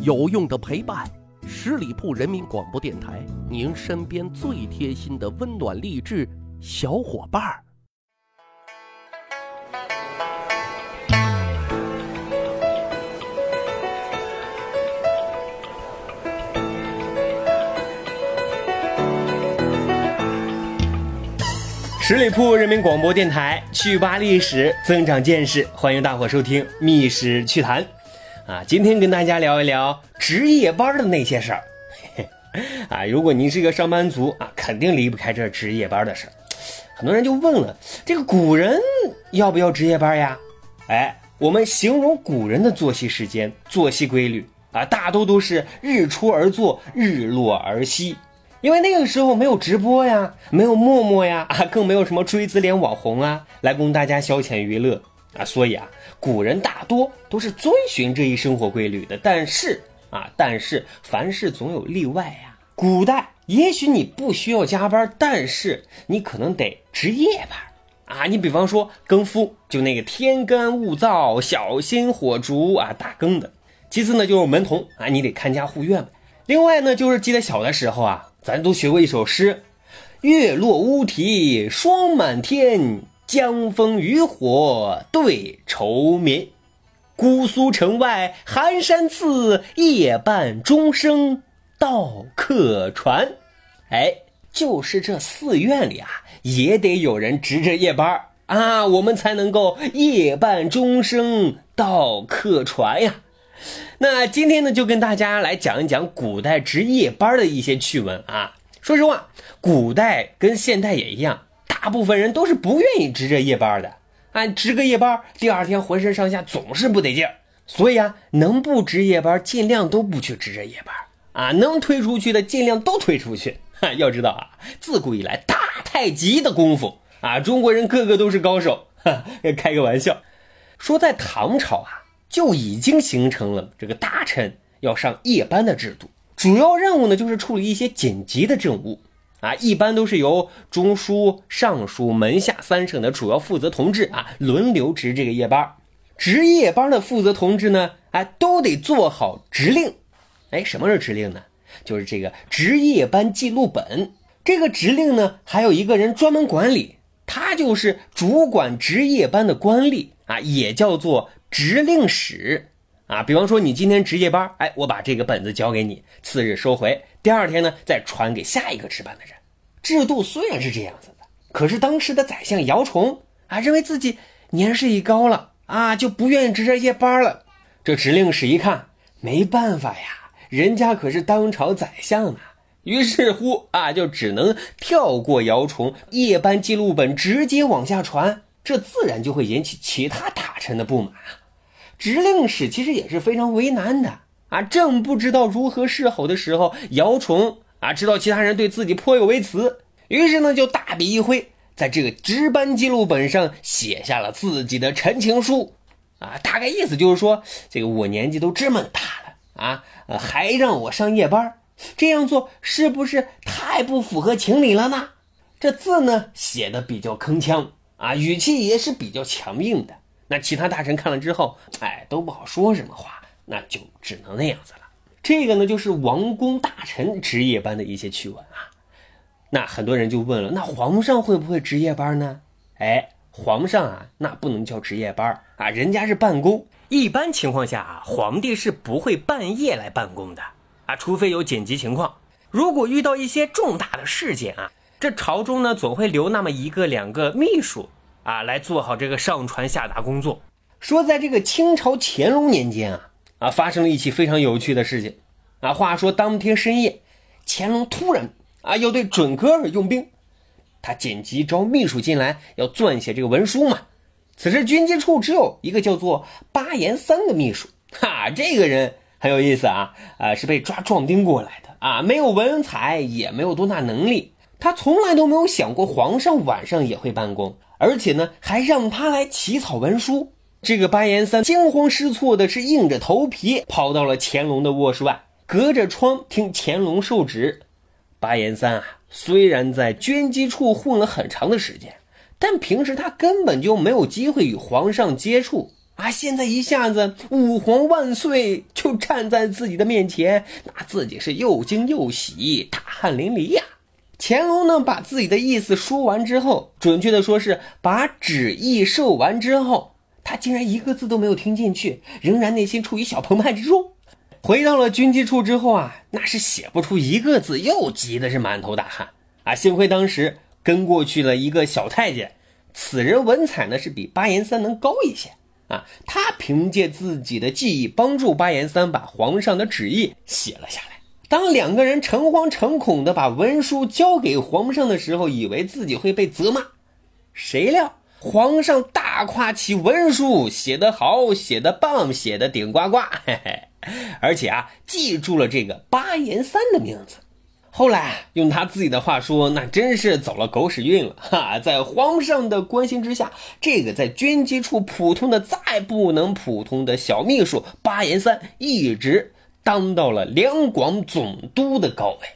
有用的陪伴，十里铺人民广播电台，您身边最贴心的温暖励志小伙伴儿。十里铺人民广播电台，趣吧历史，增长见识，欢迎大伙收听《密室趣谈》啊！今天跟大家聊一聊值夜班的那些事儿。啊，如果您是一个上班族啊，肯定离不开这值夜班的事儿。很多人就问了，这个古人要不要值夜班呀？哎，我们形容古人的作息时间、作息规律啊，大多都是日出而作，日落而息。因为那个时候没有直播呀，没有陌陌呀，啊，更没有什么锥子脸网红啊，来供大家消遣娱乐啊，所以啊，古人大多都是遵循这一生活规律的。但是啊，但是凡事总有例外呀。古代也许你不需要加班，但是你可能得值夜班啊。你比方说更夫，就那个天干物燥、小心火烛啊，打更的。其次呢，就是门童啊，你得看家护院。另外呢，就是记得小的时候啊。咱都学过一首诗：“月落乌啼霜满天，江枫渔火对愁眠。姑苏城外寒山寺，夜半钟声到客船。”哎，就是这寺院里啊，也得有人值着夜班啊，我们才能够夜半钟声到客船呀。那今天呢，就跟大家来讲一讲古代值夜班的一些趣闻啊。说实话，古代跟现代也一样，大部分人都是不愿意值这夜班的。啊，值个夜班，第二天浑身上下总是不得劲儿。所以啊，能不值夜班，尽量都不去值这夜班啊。能推出去的，尽量都推出去。哈，要知道啊，自古以来打太极的功夫啊，中国人个个都是高手。哈，开个玩笑，说在唐朝啊。就已经形成了这个大臣要上夜班的制度，主要任务呢就是处理一些紧急的政务啊，一般都是由中书、尚书、门下三省的主要负责同志啊轮流值这个夜班。值夜班的负责同志呢，哎，都得做好值令。哎，什么是值令呢？就是这个值夜班记录本。这个值令呢，还有一个人专门管理，他就是主管值夜班的官吏啊，也叫做。值令使啊，比方说你今天值夜班，哎，我把这个本子交给你，次日收回，第二天呢再传给下一个值班的人。制度虽然是这样子的，可是当时的宰相姚崇啊，认为自己年事已高了啊，就不愿意值这夜班了。这指令使一看，没办法呀，人家可是当朝宰相啊，于是乎啊，就只能跳过姚崇，夜班记录本直接往下传。这自然就会引起其他大臣的不满啊！执令使其实也是非常为难的啊，正不知道如何是好的时候，姚崇啊知道其他人对自己颇有微词，于是呢就大笔一挥，在这个值班记录本上写下了自己的陈情书啊，大概意思就是说，这个我年纪都这么大了啊，还让我上夜班，这样做是不是太不符合情理了呢？这字呢写的比较铿锵。啊，语气也是比较强硬的。那其他大臣看了之后，哎，都不好说什么话，那就只能那样子了。这个呢，就是王公大臣值夜班的一些趣闻啊。那很多人就问了，那皇上会不会值夜班呢？哎，皇上啊，那不能叫值夜班啊，人家是办公。一般情况下啊，皇帝是不会半夜来办公的啊，除非有紧急情况。如果遇到一些重大的事件啊。这朝中呢，总会留那么一个两个秘书啊，来做好这个上传下达工作。说在这个清朝乾隆年间啊，啊，发生了一起非常有趣的事情啊。话说当天深夜，乾隆突然啊要对准格尔用兵，他紧急招秘书进来，要撰写这个文书嘛。此时军机处只有一个叫做巴彦三的秘书，哈，这个人很有意思啊，啊，是被抓壮丁过来的啊，没有文采，也没有多大能力。他从来都没有想过皇上晚上也会办公，而且呢，还让他来起草文书。这个巴彦三惊慌失措的是硬着头皮跑到了乾隆的卧室外，隔着窗听乾隆受旨。巴彦三啊，虽然在军机处混了很长的时间，但平时他根本就没有机会与皇上接触啊，现在一下子五皇万岁就站在自己的面前，那自己是又惊又喜，大汗淋漓呀。乾隆呢，把自己的意思说完之后，准确的说是把旨意授完之后，他竟然一个字都没有听进去，仍然内心处于小澎湃之中。回到了军机处之后啊，那是写不出一个字，又急的是满头大汗啊。幸亏当时跟过去了一个小太监，此人文采呢是比巴彦三能高一些。啊，他凭借自己的记忆帮助巴彦三把皇上的旨意写了下来。当两个人诚惶诚恐的把文书交给皇上的时候，以为自己会被责骂，谁料皇上大夸其文书写得好，写得棒，写得顶呱呱，嘿嘿，而且啊，记住了这个八言三的名字。后来用他自己的话说，那真是走了狗屎运了 哈！在皇上的关心之下，这个在军机处普通的再不能普通的小秘书八言三，一直当到了两广总督的高位。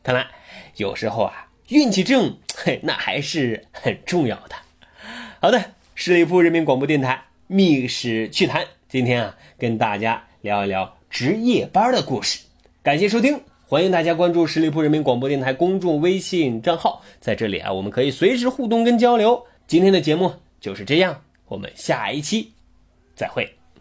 看来有时候啊，运气正，嘿，那还是很重要的。好的，十里铺人民广播电台密室趣谈，今天啊，跟大家聊一聊值夜班的故事。感谢收听。欢迎大家关注十里铺人民广播电台公众微信账号，在这里啊，我们可以随时互动跟交流。今天的节目就是这样，我们下一期再会。